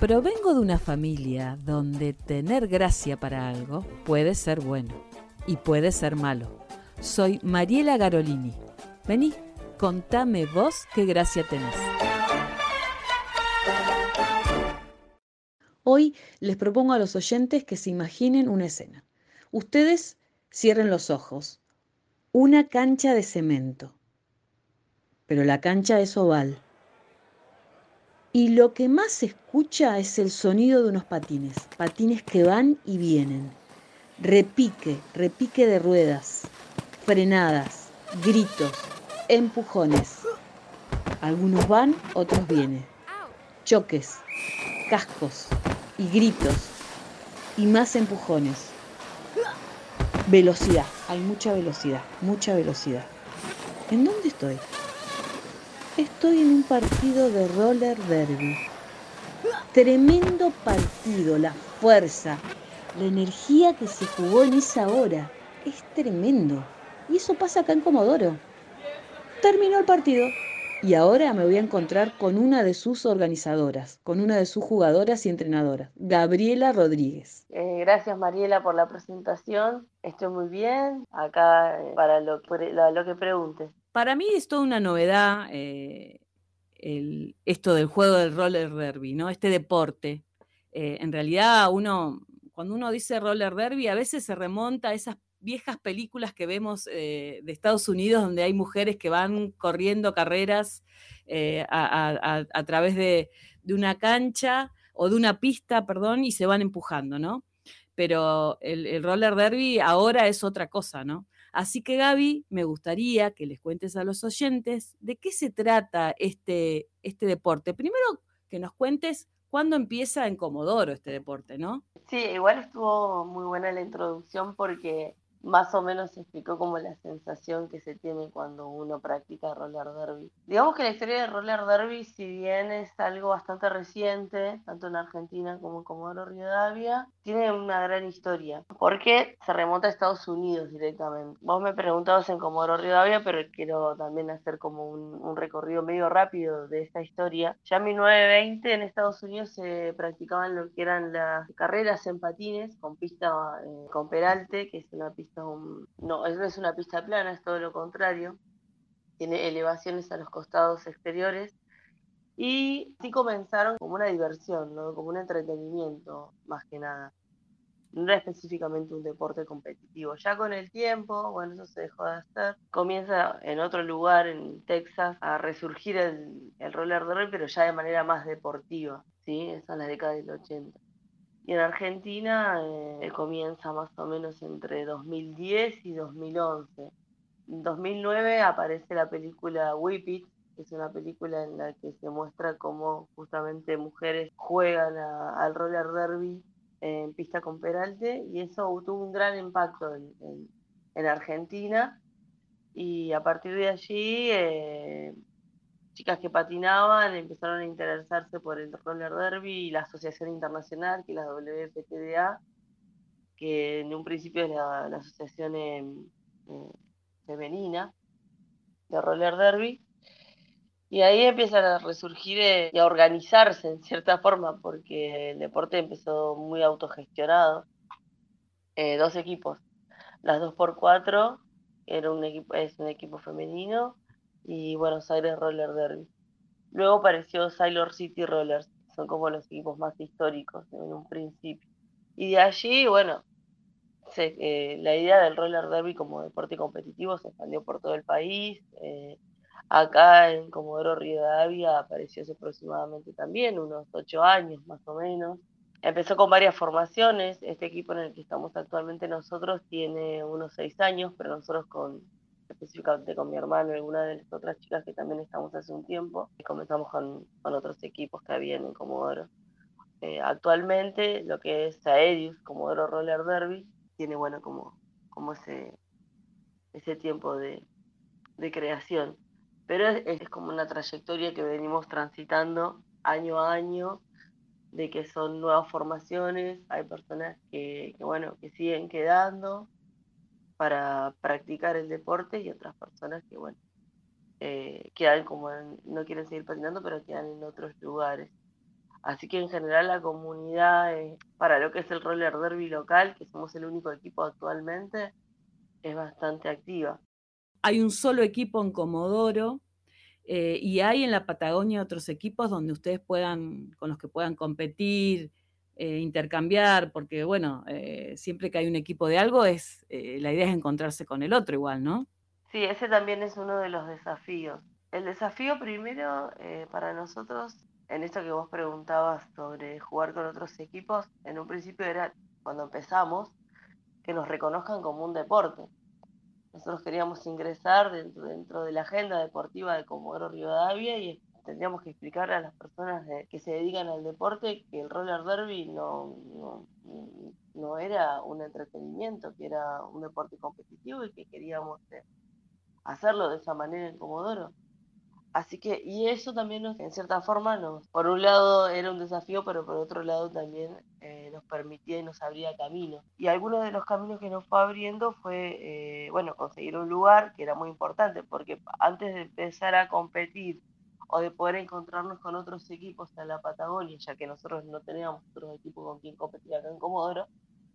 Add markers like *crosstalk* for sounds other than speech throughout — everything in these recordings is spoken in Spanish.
Provengo de una familia donde tener gracia para algo puede ser bueno y puede ser malo. Soy Mariela Garolini. Vení, contame vos qué gracia tenés. Hoy les propongo a los oyentes que se imaginen una escena. Ustedes cierren los ojos. Una cancha de cemento. Pero la cancha es oval y lo que más se escucha es el sonido de unos patines, patines que van y vienen. Repique, repique de ruedas, frenadas, gritos, empujones. Algunos van, otros vienen. Choques, cascos y gritos y más empujones. Velocidad, hay mucha velocidad, mucha velocidad. ¿En dónde estoy? Estoy en un partido de roller derby. Tremendo partido, la fuerza, la energía que se jugó en esa hora. Es tremendo. Y eso pasa acá en Comodoro. Terminó el partido y ahora me voy a encontrar con una de sus organizadoras, con una de sus jugadoras y entrenadoras, Gabriela Rodríguez. Eh, gracias Mariela por la presentación. Estoy muy bien acá eh, para lo, lo que pregunte. Para mí es toda una novedad eh, esto del juego del roller derby, ¿no? Este deporte. Eh, en realidad, uno, cuando uno dice roller derby, a veces se remonta a esas viejas películas que vemos eh, de Estados Unidos donde hay mujeres que van corriendo carreras a, través de, una cancha o de una pista, perdón, y se van empujando, ¿no? Pero el roller derby ahora es otra cosa, ¿no? Así que Gaby, me gustaría que les cuentes a los oyentes de qué se trata este, este deporte. Primero que nos cuentes cuándo empieza en Comodoro este deporte, ¿no? Sí, igual estuvo muy buena la introducción porque más o menos explicó como la sensación que se tiene cuando uno practica roller derby. Digamos que la historia de roller derby, si bien es algo bastante reciente, tanto en Argentina como en Comodoro Rivadavia, tiene una gran historia, porque se remonta a Estados Unidos directamente. Vos me preguntabas en Comodoro Rivadavia, pero quiero también hacer como un, recorrido medio rápido de esta historia. Ya en 1920 en Estados Unidos se practicaban lo que eran las carreras en patines con pista eh, con peralte, que es una pista no, no es una pista plana, es todo lo contrario. Tiene elevaciones a los costados exteriores. Y sí comenzaron como una diversión, como un entretenimiento, más que nada. No específicamente un deporte competitivo. Ya con el tiempo, bueno, eso se dejó de hacer. Comienza en otro lugar, en Texas, a resurgir el, el roller derby, pero ya de manera más deportiva. ¿sí? Esa es la década del 80. Y en Argentina eh, comienza más o menos entre 2010 y 2011. En 2009 aparece la película Whip It, que es una película en la que se muestra cómo justamente mujeres juegan al roller derby en pista con peralte y eso tuvo un gran impacto en, Argentina y a partir de allí eh, chicas que patinaban empezaron a interesarse por el roller derby y la Asociación Internacional, que es la WPTDA, que en un principio es la, asociación em, eh, femenina de roller derby. Y ahí empiezan a resurgir eh, y a organizarse en cierta forma, porque el deporte empezó muy autogestionado. Eh, dos equipos, las dos por cuatro, era un equipo, es un equipo femenino y Buenos Aires Roller Derby. Luego apareció Sailor City Rollers, son como los equipos más históricos en un principio. Y de allí, bueno, eh, la idea del roller derby como deporte competitivo se expandió por todo el país. Eh, acá en Comodoro Rivadavia apareció hace aproximadamente también unos ocho años más o menos. Empezó con varias formaciones. Este equipo en el que estamos actualmente nosotros tiene unos seis años, pero nosotros con específicamente con mi hermano y alguna de las otras chicas que también estamos hace un tiempo, y comenzamos con, otros equipos que habían en Comodoro. Eh, actualmente lo que es Aedius, Comodoro Roller Derby, tiene bueno como, como ese, ese tiempo de, creación. Pero es, como una trayectoria que venimos transitando año a año, de que son nuevas formaciones, hay personas que, que bueno, que siguen quedando, para practicar el deporte y otras personas que, bueno, eh, quedan como no quieren seguir patinando, pero quedan en otros lugares. Así que en general la comunidad, para lo que es el roller derby local, que somos el único equipo actualmente, es bastante activa. Hay un solo equipo en Comodoro eh, y hay en la Patagonia otros equipos donde ustedes puedan, con los que puedan competir, eh, intercambiar, porque bueno, siempre que hay un equipo de algo, es la idea es encontrarse con el otro igual, ¿no? Sí, ese también es uno de los desafíos. El desafío primero para nosotros en esto que vos preguntabas sobre jugar con otros equipos, en un principio era cuando empezamos que nos reconozcan como un deporte. Nosotros queríamos ingresar dentro, dentro de la agenda deportiva de Comodoro Rivadavia y tendríamos que explicarle a las personas que se dedican al deporte que el roller derby no, no, no, era un entretenimiento, que era un deporte competitivo y que queríamos eh, hacerlo de esa manera en Comodoro. Así que, y eso también nos, en cierta forma, nos, por un lado era un desafío, pero por otro lado también eh, nos permitía y nos abría camino. Y algunos de los caminos que nos fue abriendo fue, eh, bueno, conseguir un lugar que era muy importante, porque antes de empezar a competir o de poder encontrarnos con otros equipos en la Patagonia, ya que nosotros no teníamos otros equipos con quien competir acá en Comodoro,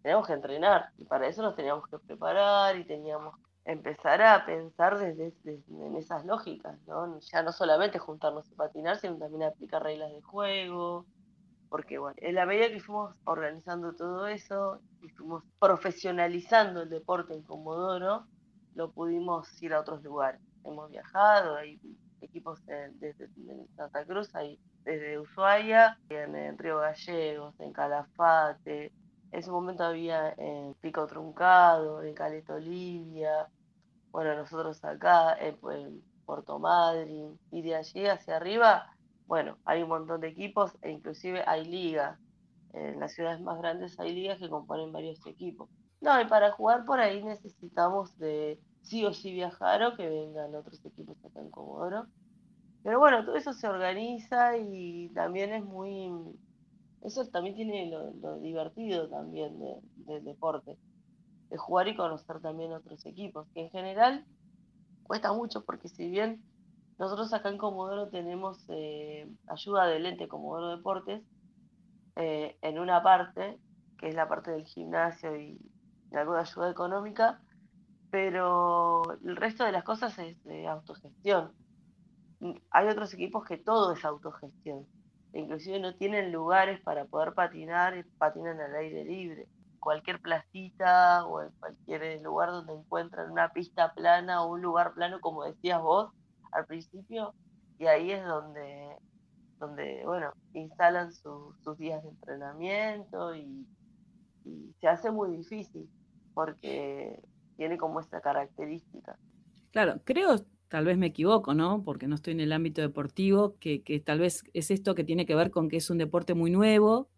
teníamos que entrenar y para eso nos teníamos que preparar y teníamos empezar a pensar desde, en esas lógicas, ¿no? Ya no solamente juntarnos y patinar, sino también aplicar reglas de juego, porque bueno, en la medida que fuimos organizando todo eso y fuimos profesionalizando el deporte en Comodoro, lo pudimos ir a otros lugares. Hemos viajado, hay equipos desde Santa Cruz, hay desde Ushuaia, en, en Río Gallegos, en Calafate, en ese momento había en Pico Truncado, en Caleta Olivia, bueno, nosotros acá en, Puerto Madryn, y de allí hacia arriba, bueno, hay un montón de equipos e inclusive hay ligas. En las ciudades más grandes hay ligas que componen varios equipos. No, y para jugar por ahí necesitamos de sí o sí viajar que vengan otros equipos acá en Comodoro. Pero bueno, todo eso se organiza y también es muy eso también tiene lo, divertido también del deporte, de jugar y conocer también otros equipos, que en general cuesta mucho porque si bien nosotros acá en Comodoro tenemos eh, ayuda del ente Comodoro Deportes, eh, en una parte, que es la parte del gimnasio y, de alguna ayuda económica, pero el resto de las cosas es de autogestión. Hay otros equipos que todo es autogestión inclusive no tienen lugares para poder patinar, patinan al aire libre. Cualquier placita o en cualquier lugar donde encuentran una pista plana o un lugar plano, como decías vos al principio, y ahí es donde, donde bueno, instalan sus días de entrenamiento y, y se hace muy difícil porque tiene como esta característica. Claro, creo tal vez me equivoco, ¿no? Porque no estoy en el ámbito deportivo, que, tal vez es esto que tiene que ver con que es un deporte muy nuevo.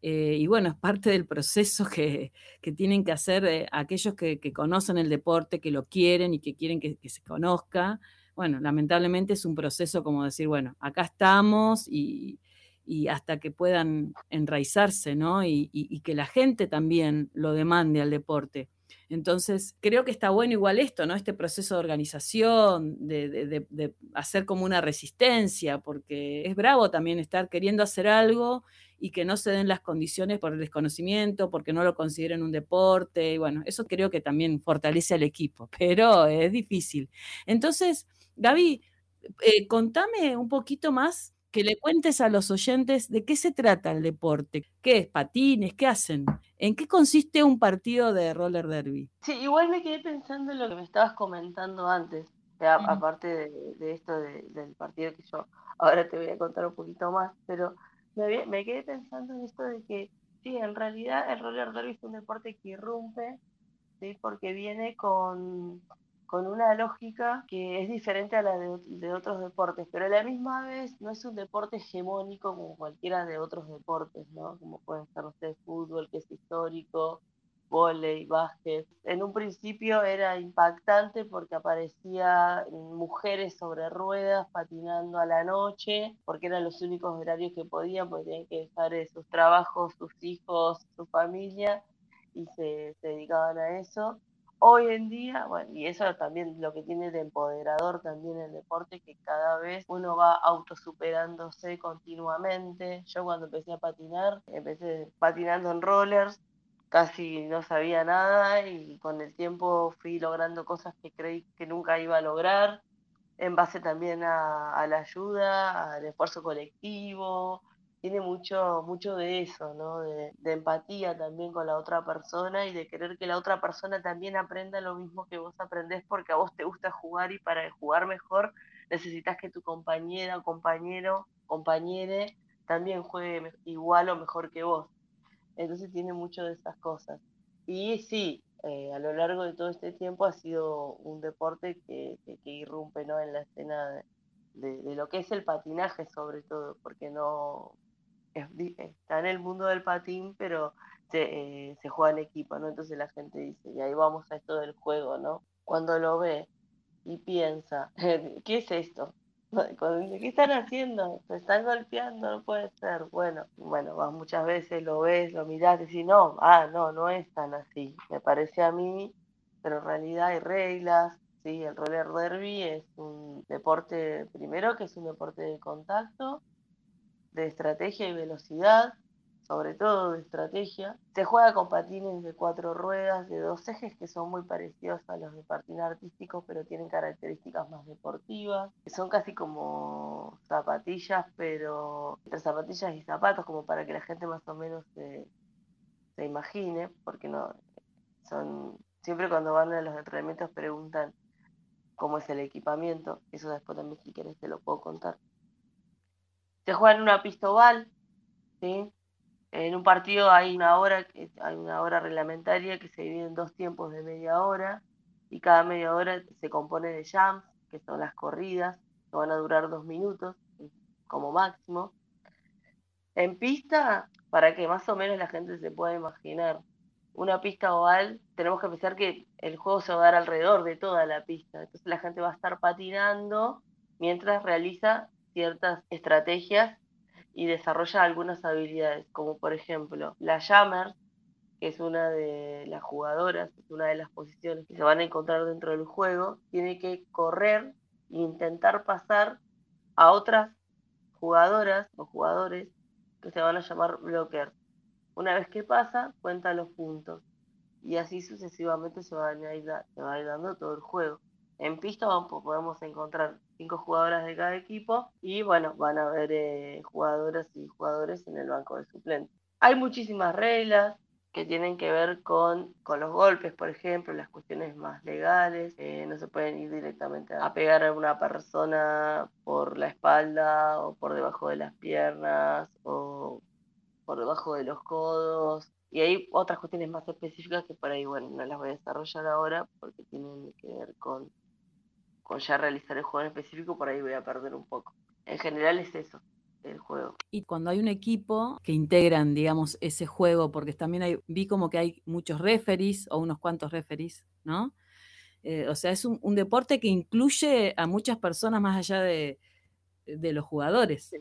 Eh, y bueno, es parte del proceso que, tienen que hacer eh, aquellos que, conocen el deporte, que lo quieren y que quieren que, se conozca. Bueno, lamentablemente es un proceso como decir, bueno, acá estamos y, hasta que puedan enraizarse, ¿no? y que la gente también lo demande al deporte. Entonces, creo que está bueno igual esto, ¿no? Este proceso de organización, de, hacer como una resistencia, porque es bravo también estar queriendo hacer algo y que no se den las condiciones por el desconocimiento, porque no lo consideren un deporte. Y bueno, eso creo que también fortalece al equipo, *laughs* pero es difícil. Entonces, Gaby, eh, contame un poquito más que le cuentes a los oyentes de qué se trata el deporte, qué es, patines, qué hacen, en qué consiste un partido de roller derby. Sí, igual me quedé pensando en lo que me estabas comentando antes, aparte de, esto del partido que yo ahora te voy a contar un poquito más, pero me, me quedé pensando en esto de que sí, en realidad el roller derby es un deporte que irrumpe, ¿sí? porque viene con con una lógica que es diferente a la de, otros deportes, pero a la misma vez no es un deporte hegemónico como cualquiera de otros deportes, ¿no? Como pueden ser ustedes fútbol, que es histórico, volei, básquet. En un principio era impactante porque aparecía mujeres sobre ruedas patinando a la noche, porque eran los únicos horarios que podían, porque tenían que dejar sus trabajos, sus hijos, su familia, y se, se dedicaban a eso hoy en día, bueno, y eso también lo que tiene de empoderador también el deporte, que cada vez uno va autosuperándose continuamente. Yo cuando empecé a patinar, empecé patinando en rollers, casi no sabía nada y con el tiempo fui logrando cosas que creí que nunca iba a lograr, en base también a, la ayuda, al esfuerzo colectivo, tiene mucho, mucho de eso, ¿no? De, empatía también con la otra persona y de querer que la otra persona también aprenda lo mismo que vos aprendés porque a vos te gusta jugar y para jugar mejor necesitas que tu compañera o compañero, compañere también juegue igual o mejor que vos. Entonces tiene mucho de esas cosas. Y sí, eh, a lo largo de todo este tiempo ha sido un deporte que, irrumpe ¿no? en la escena de, lo que es el patinaje sobre todo, porque no está en el mundo del patín, pero se, eh, se juega en equipo, ¿no? Entonces la gente dice, y ahí vamos a esto del juego, ¿no? Cuando lo ve y piensa, *laughs* ¿qué es esto? *laughs* ¿Qué están haciendo? ¿Se están golpeando? No puede ser. Bueno, bueno, muchas veces lo ves, lo mirás decís, no, ah, no, no es tan así. Me parece a mí, pero en realidad hay reglas. Sí, el roller derby es un deporte, primero que es un deporte de contacto, de estrategia y velocidad, sobre todo de estrategia. Se juega con patines de cuatro ruedas, de dos ejes, que son muy parecidos a los de patín artístico, pero tienen características más deportivas. Son casi como zapatillas, pero entre zapatillas y zapatos, como para que la gente más o menos se, se imagine, porque no son siempre cuando van a los entrenamientos preguntan cómo es el equipamiento. Eso después también si quieres te lo puedo contar. Se juega en una pista oval, ¿sí? En un partido hay una hora, hay una hora reglamentaria que se divide en dos tiempos de media hora y cada media hora se compone de jumps, que son las corridas, que van a durar dos minutos como máximo. En pista, para que más o menos la gente se pueda imaginar, una pista oval, tenemos que pensar que el juego se va a dar alrededor de toda la pista. Entonces la gente va a estar patinando mientras realiza ciertas estrategias y desarrolla algunas habilidades, como por ejemplo la Jammer, que es una de las jugadoras, es una de las posiciones que se van a encontrar dentro del juego, tiene que correr e intentar pasar a otras jugadoras o jugadores que se van a llamar blockers. Una vez que pasa, cuenta los puntos. Y así sucesivamente se va a se va a ir dando todo el juego. En pista podemos encontrar cinco jugadoras de cada equipo y bueno, van a haber eh, jugadoras y jugadores en el banco de suplentes. Hay muchísimas reglas que tienen que ver con, con los golpes, por ejemplo, las cuestiones más legales. Eh, no se pueden ir directamente a pegar a una persona por la espalda o por debajo de las piernas o por debajo de los codos. Y hay otras cuestiones más específicas que por ahí, bueno, no las voy a desarrollar ahora porque tienen que ver con con ya realizar el juego en específico, por ahí voy a perder un poco. En general es eso, el juego. Y cuando hay un equipo que integran, digamos, ese juego, porque también hay, vi como que hay muchos referees o unos cuantos referees, ¿no? Eh, o sea, es un, deporte que incluye a muchas personas más allá de, los jugadores.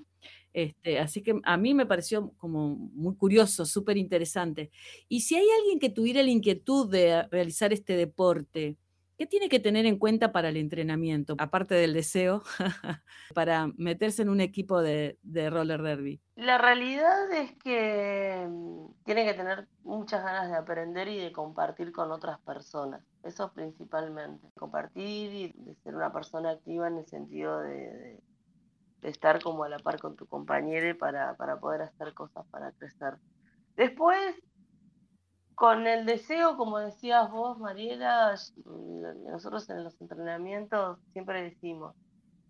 Este, así que a mí me pareció como muy curioso, súper interesante. Y si hay alguien que tuviera la inquietud de realizar este deporte, ¿Qué tiene que tener en cuenta para el entrenamiento, aparte del deseo, *laughs* para meterse en un equipo de, roller derby? La realidad es que mm, tiene que tener muchas ganas de aprender y de compartir con otras personas. Eso principalmente. Compartir y de ser una persona activa en el sentido de, estar como a la par con tu compañero para, para poder hacer cosas para crecer. Después con el deseo, como decías vos, Mariela, nosotros en los entrenamientos siempre decimos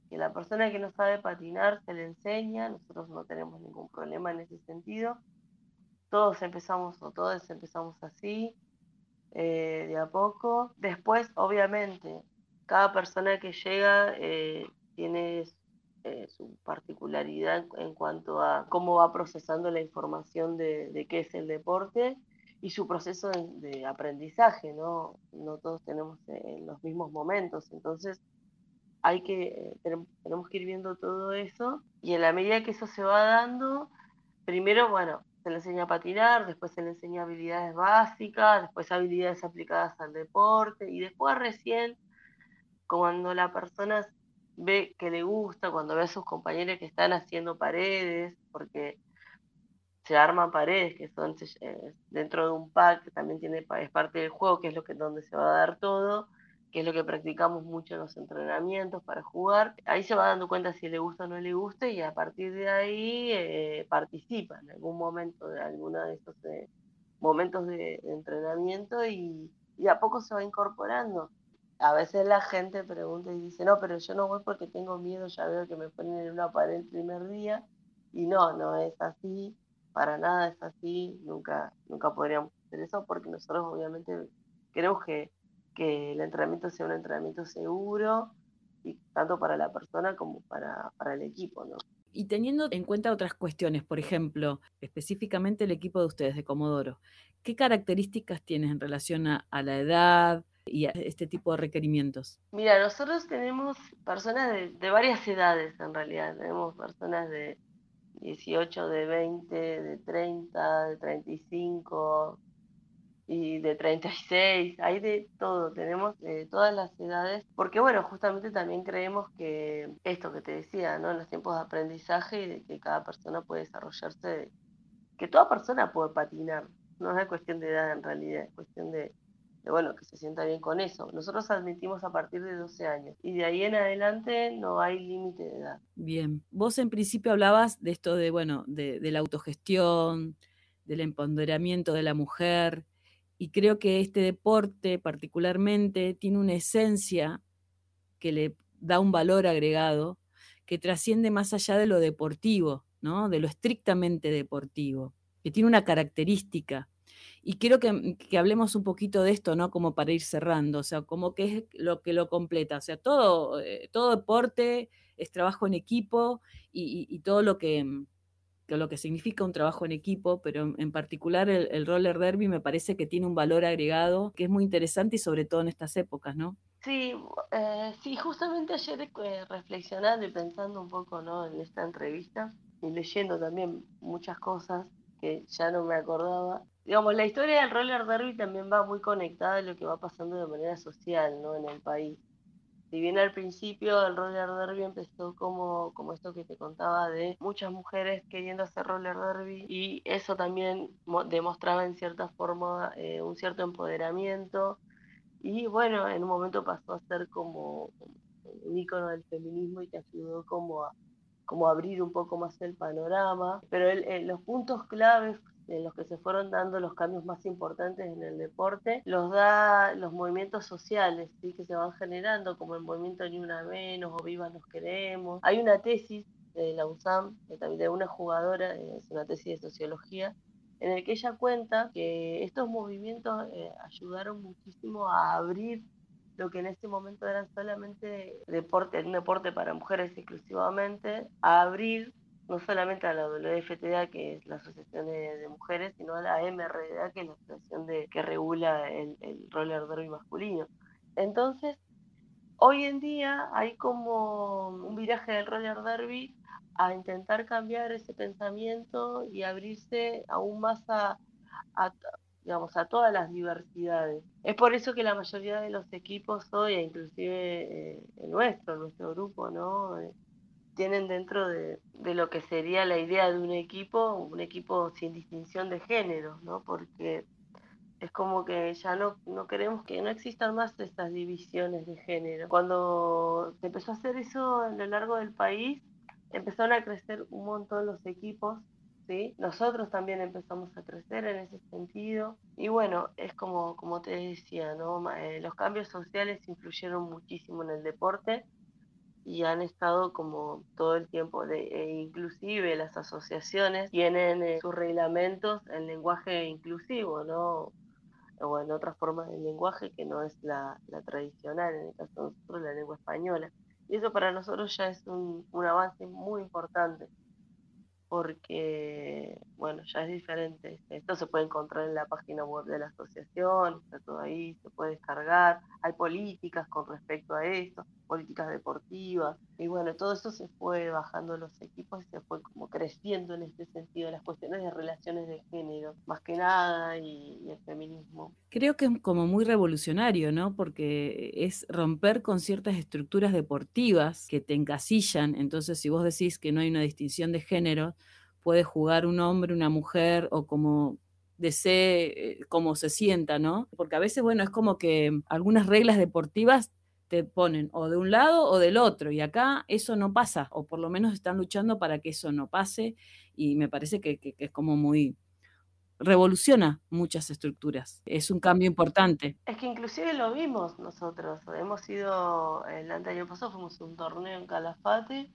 que la persona que no sabe patinar se le enseña, nosotros no tenemos ningún problema en ese sentido. Todos empezamos, o todos empezamos así, eh, de a poco. Después, obviamente, cada persona que llega eh, tiene eh, su particularidad en cuanto a cómo va procesando la información de, de qué es el deporte y su proceso de, aprendizaje, ¿no? No todos tenemos eh, los mismos momentos, entonces hay que, eh, tenemos que ir viendo todo eso y en la medida que eso se va dando, primero, bueno, se le enseña a patinar, después se le enseña habilidades básicas, después habilidades aplicadas al deporte y después recién cuando la persona ve que le gusta, cuando ve a sus compañeros que están haciendo paredes, porque se arman paredes que son eh, dentro de un pack también tiene es parte del juego, que es lo que donde se va a dar todo, que es lo que practicamos mucho en los entrenamientos para jugar. Ahí se va dando cuenta si le gusta o no le gusta y a partir de ahí eh, participa en algún momento de alguno de esos eh, momentos de, entrenamiento y, y a poco se va incorporando a veces la gente pregunta y dice, no, pero yo no voy porque tengo miedo, ya veo que me ponen en una pared el primer día. Y no, no es así, para nada es así, nunca, nunca podríamos hacer eso porque nosotros obviamente queremos que, que el entrenamiento sea un entrenamiento seguro, y tanto para la persona como para, para el equipo, ¿no? Y teniendo en cuenta otras cuestiones, por ejemplo, específicamente el equipo de ustedes de Comodoro, ¿qué características tienes en relación a, a la edad, y a este tipo de requerimientos? Mira, nosotros tenemos personas de, varias edades en realidad. Tenemos personas de 18, de 20, de 30, de 35 y de 36. Hay de todo, tenemos de todas las edades. Porque bueno, justamente también creemos que esto que te decía, ¿no? En los tiempos de aprendizaje y de que cada persona puede desarrollarse, que toda persona puede patinar. No es cuestión de edad en realidad, es cuestión de, bueno, que se sienta bien con eso. Nosotros admitimos a partir de 12 años y de ahí en adelante no hay límite de edad. Bien, vos en principio hablabas de esto de, bueno, de, la autogestión, del empoderamiento de la mujer y creo que este deporte particularmente tiene una esencia que le da un valor agregado que trasciende más allá de lo deportivo, ¿no? de lo estrictamente deportivo, que tiene una característica y quiero mm, que, hablemos un poquito de esto, ¿no? Como para ir cerrando, o sea, como que es lo que lo completa, o sea, todo, eh, todo deporte es trabajo en equipo y, todo lo que, mm, lo que significa un trabajo en equipo, pero en, particular el, roller derby me parece que tiene un valor agregado que es muy interesante y sobre todo en estas épocas, ¿no? Sí, eh, sí, justamente ayer eh, reflexionando y pensando un poco ¿no? en esta entrevista y leyendo también muchas cosas que ya no me acordaba, digamos, la historia del roller derby también va muy conectada a lo que va pasando de manera social, ¿no? En el país. Si bien al principio el roller derby empezó como, como esto que te contaba de muchas mujeres queriendo hacer roller derby y eso también demostraba en cierta forma eh, un cierto empoderamiento y bueno, en un momento pasó a ser como un icono del feminismo y que ayudó como a, como abrir un poco más el panorama, pero los puntos claves en los que se fueron dando los cambios más importantes en el deporte, los da los movimientos sociales ¿sí? que se van generando, como el movimiento Ni Una Menos o Viva Nos Queremos. Hay una tesis de la USAM, de una jugadora, eh, es una tesis de sociología, en el que ella cuenta que estos movimientos eh, ayudaron muchísimo a abrir lo que en ese momento era solamente deporte, un deporte para mujeres exclusivamente, a abrir no solamente a la WFTA, que es la Asociación de, Mujeres, sino a la MRDA, que es la asociación de, que regula el, roller derby masculino. Entonces, hoy en día hay como un viraje del roller derby a intentar cambiar ese pensamiento y abrirse aún más a, digamos, a todas las diversidades. Es por eso que la mayoría de los equipos hoy, inclusive eh, el nuestro, nuestro grupo, ¿no? Tienen dentro de, lo que sería la idea de un equipo, un equipo sin distinción de género, ¿no? Porque es como que ya no, no queremos que no existan más estas divisiones de género. Cuando se empezó a hacer eso a lo largo del país, empezaron a crecer un montón los equipos, ¿sí? Nosotros también empezamos a crecer en ese sentido. Y bueno, es como, como te decía, ¿no? Eh, los cambios sociales influyeron muchísimo en el deporte y han estado como todo el tiempo, de, e inclusive las asociaciones tienen eh, sus reglamentos en lenguaje inclusivo, ¿no? O en otra forma de lenguaje que no es la, la, tradicional, en el caso de nosotros la lengua española. Y eso para nosotros ya es un, un avance muy importante porque, bueno, ya es diferente. Esto se puede encontrar en la página web de la asociación, está todo ahí, se puede descargar. Hay políticas con respecto a esto, políticas deportivas. Y bueno, todo eso se fue bajando los equipos y se fue como creciendo en este sentido, las cuestiones de relaciones de género, más que nada, y, el feminismo. Creo que es como muy revolucionario, ¿no? Porque es romper con ciertas estructuras deportivas que te encasillan. Entonces, si vos decís que no hay una distinción de género, puede jugar un hombre, una mujer o como desee, eh, como se sienta, ¿no? Porque a veces, bueno, es como que algunas reglas deportivas te ponen o de un lado o del otro, y acá eso no pasa, o por lo menos están luchando para que eso no pase, y me parece que, es como muy, revoluciona muchas estructuras. Es un cambio importante. Es que inclusive lo vimos nosotros. Hemos ido, el año pasado fuimos a un torneo en Calafate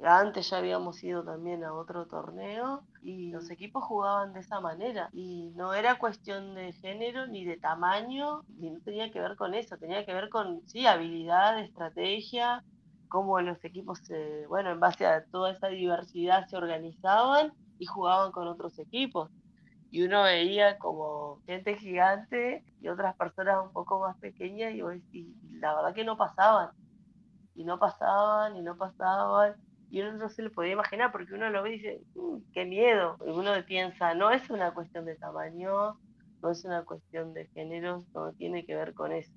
antes ya habíamos ido también a otro torneo y los equipos jugaban de esa manera y no era cuestión de género ni de tamaño, ni no tenía que ver con eso, tenía que ver con, sí, habilidad, estrategia, cómo los equipos, bueno, en base a toda esa diversidad se organizaban y jugaban con otros equipos. Y uno veía como gente gigante y otras personas un poco más pequeñas y, y la verdad que no pasaban. Y no pasaban y no pasaban y uno no se lo podía imaginar porque uno lo ve y dice, mm, qué miedo. Y uno piensa, no es una cuestión de tamaño, no es una cuestión de género, no tiene que ver con eso.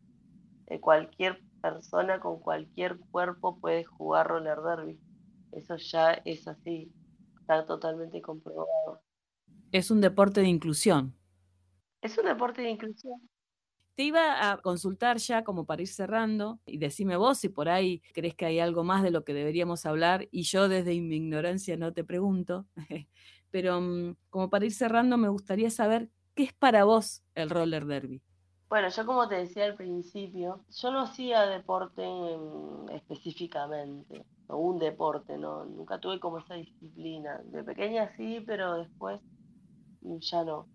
Eh, cualquier persona con cualquier cuerpo puede jugar roller derby. Eso ya es así, está totalmente comprobado. Es un deporte de inclusión. Es un deporte de inclusión. Te iba a consultar ya como para ir cerrando y decime vos si por ahí crees que hay algo más de lo que deberíamos hablar y yo desde mi ignorancia no te pregunto, *laughs* pero mm, como para ir cerrando me gustaría saber qué es para vos el roller derby. Bueno, yo como te decía al principio, yo no hacía deporte específicamente, o un deporte, no, nunca tuve como esa disciplina. De pequeña sí, pero después ya no.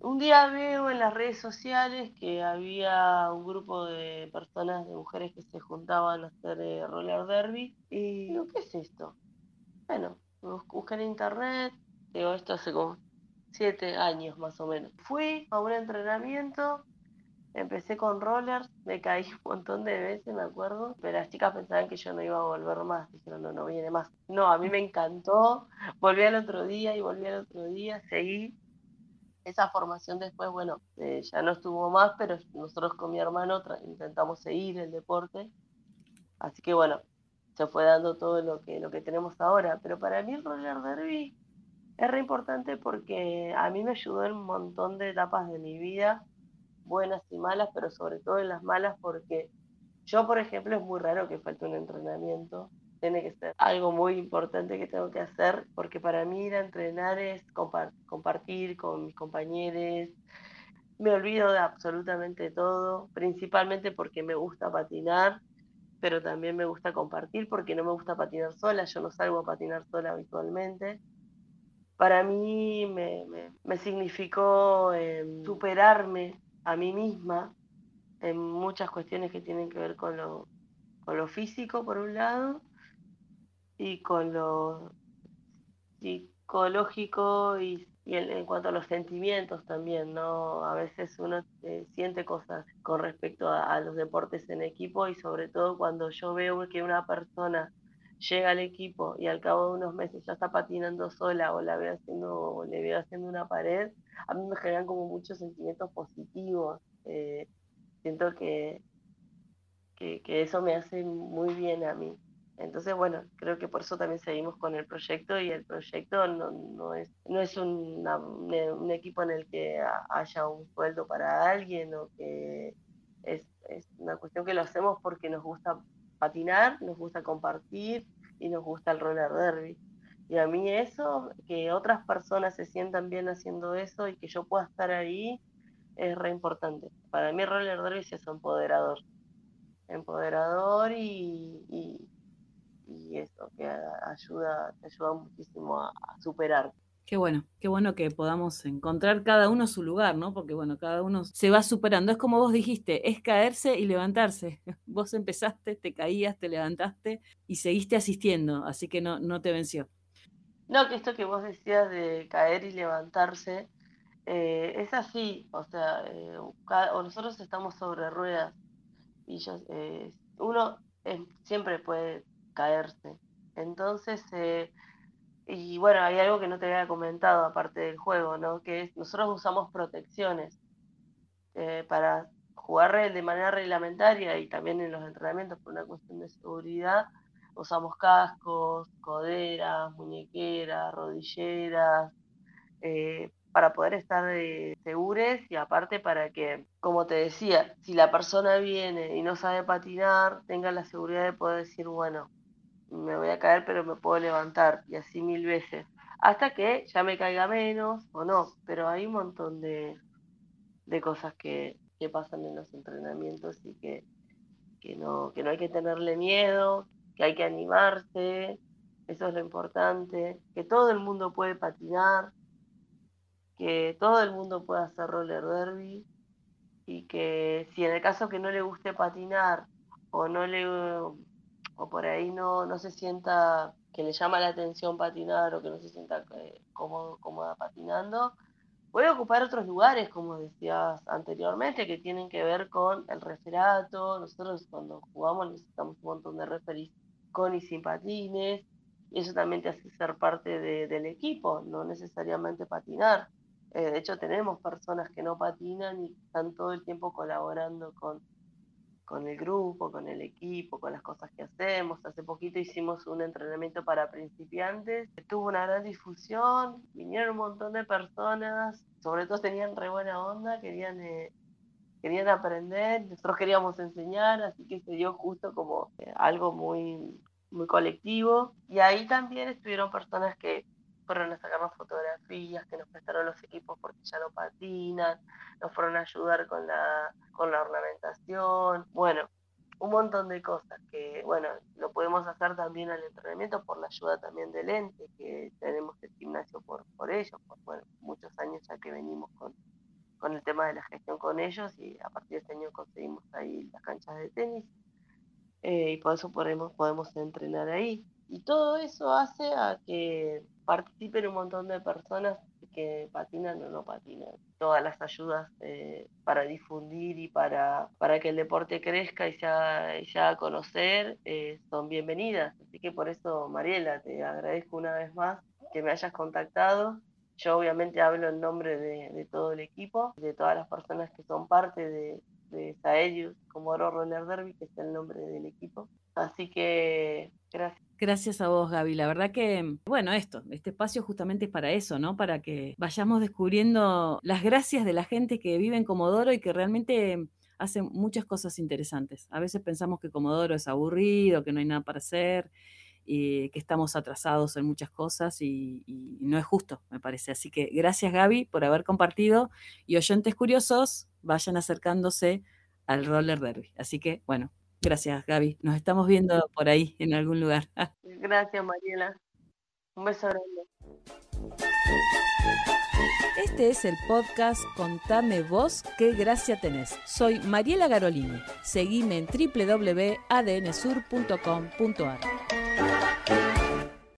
Un día veo en las redes sociales que había un grupo de personas, de mujeres que se juntaban a hacer eh, roller derby. Y digo, ¿qué es esto? Bueno, busqué en internet, digo, esto hace como siete años más o menos. Fui a un entrenamiento, empecé con rollers, me caí un montón de veces, me acuerdo, pero las chicas pensaban que yo no iba a volver más, dijeron, no, no viene más. No, a mí me encantó, volví al otro día y volví al otro día, seguí esa formación después, bueno, eh, ya no estuvo más, pero nosotros con mi hermano intentamos seguir el deporte. Así que bueno, se fue dando todo lo que, lo que tenemos ahora. Pero para mí el roller derby es re importante porque a mí me ayudó en un montón de etapas de mi vida, buenas y malas, pero sobre todo en las malas porque yo, por ejemplo, es muy raro que falte un entrenamiento tiene que ser algo muy importante que tengo que hacer, porque para mí ir a entrenar es compartir con mis compañeros. Me olvido de absolutamente todo, principalmente porque me gusta patinar, pero también me gusta compartir porque no me gusta patinar sola, yo no salgo a patinar sola habitualmente. Para mí me, significó em, superarme a mí misma en muchas cuestiones que tienen que ver con lo, con lo físico, por un lado, y con lo psicológico y, en, cuanto a los sentimientos también, ¿no? A veces uno eh, siente cosas con respecto a, los deportes en equipo y sobre todo cuando yo veo que una persona llega al equipo y al cabo de unos meses ya está patinando sola o la veo haciendo, le veo haciendo una pared, a mí me generan como muchos sentimientos positivos. Eh, siento que, que eso me hace muy bien a mí. Entonces, bueno, creo que por eso también seguimos con el proyecto y el proyecto no, no es, no es un equipo en el que haya un sueldo para alguien o que es, es una cuestión que lo hacemos porque nos gusta patinar, nos gusta compartir y nos gusta el roller derby. Y a mí eso, que otras personas se sientan bien haciendo eso y que yo pueda estar ahí, es re importante. Para mí roller derby es empoderador. Empoderador y y eso, que ayuda, te ayuda muchísimo a, superar. Qué bueno, qué bueno que podamos encontrar cada uno su lugar, ¿no? Porque bueno, cada uno se va superando. Es como vos dijiste, es caerse y levantarse. *laughs* Vos empezaste, te caías, te levantaste y seguiste asistiendo, así que no, no te venció. No, que esto que vos decías de caer y levantarse, eh, es así, o sea, eh, nosotros estamos sobre ruedas y yo, eh, uno siempre puede caerse. Entonces, eh, y bueno, hay algo que no te había comentado aparte del juego, ¿no? Que es, nosotros usamos protecciones eh, para jugar de manera reglamentaria y también en los entrenamientos por una cuestión de seguridad. Usamos cascos, coderas, muñequeras, rodilleras, eh, para poder estar eh, seguros y aparte para que, como te decía, si la persona viene y no sabe patinar, tenga la seguridad de poder decir, bueno, me voy a caer pero me puedo levantar y así mil veces, hasta que ya me caiga menos o no, pero hay un montón de, de cosas que, que pasan en los entrenamientos y que, que, no, que no hay que tenerle miedo, que hay que animarse, eso es lo importante, que todo el mundo puede patinar, que todo el mundo puede hacer roller derby y que si en el caso que no le guste patinar o no le o por ahí no, no se sienta que le llama la atención patinar o que no se sienta eh, cómodo, cómoda patinando, puede ocupar otros lugares, como decías anteriormente, que tienen que ver con el referato. Nosotros cuando jugamos necesitamos un montón de referís con y sin patines, y eso también te hace ser parte del equipo, no necesariamente patinar. Eh, de hecho, tenemos personas que no patinan y están todo el tiempo colaborando con, con el grupo, con el equipo, con las cosas que hacemos. Hace poquito hicimos un entrenamiento para principiantes, tuvo una gran difusión, vinieron un montón de personas, sobre todo tenían re buena onda, querían, eh, querían aprender, nosotros queríamos enseñar, así que se dio justo como eh, algo muy, muy colectivo. Y ahí también estuvieron personas que fueron a sacarnos fotografías, que nos prestaron los equipos porque ya no patinan, nos fueron a ayudar con la, con la ornamentación, bueno, un montón de cosas que, bueno, lo podemos hacer también al entrenamiento por la ayuda también del ente, que tenemos el gimnasio por, por ellos, por bueno, muchos años ya que venimos con, con el tema de la gestión con ellos y a partir de este año conseguimos ahí las canchas de tenis eh, y por eso podemos, podemos entrenar ahí. Y todo eso hace a que participen un montón de personas que patinan o no patinan. Todas las ayudas eh, para difundir y para, para que el deporte crezca y se haga, a conocer eh, son bienvenidas. Así que por eso, Mariela, te agradezco una vez más que me hayas contactado. Yo obviamente hablo en nombre de, todo el equipo, de todas las personas que son parte de, de Saelius como Oro Roller Derby, que es el nombre del equipo. Así que gracias. Gracias a vos, Gaby. La verdad que, bueno, esto, este espacio justamente es para eso, ¿no? Para que vayamos descubriendo las gracias de la gente que vive en Comodoro y que realmente hace muchas cosas interesantes. A veces pensamos que Comodoro es aburrido, que no hay nada para hacer, y que estamos atrasados en muchas cosas y, y no es justo, me parece. Así que gracias, Gaby, por haber compartido y oyentes curiosos, vayan acercándose al roller derby. Así que, bueno, Gracias, Gaby. Nos estamos viendo por ahí, en algún lugar. *laughs* Gracias, Mariela. Un beso grande. Este es el podcast Contame vos qué gracia tenés. Soy Mariela Garolini. Seguime en www.adnsur.com.ar.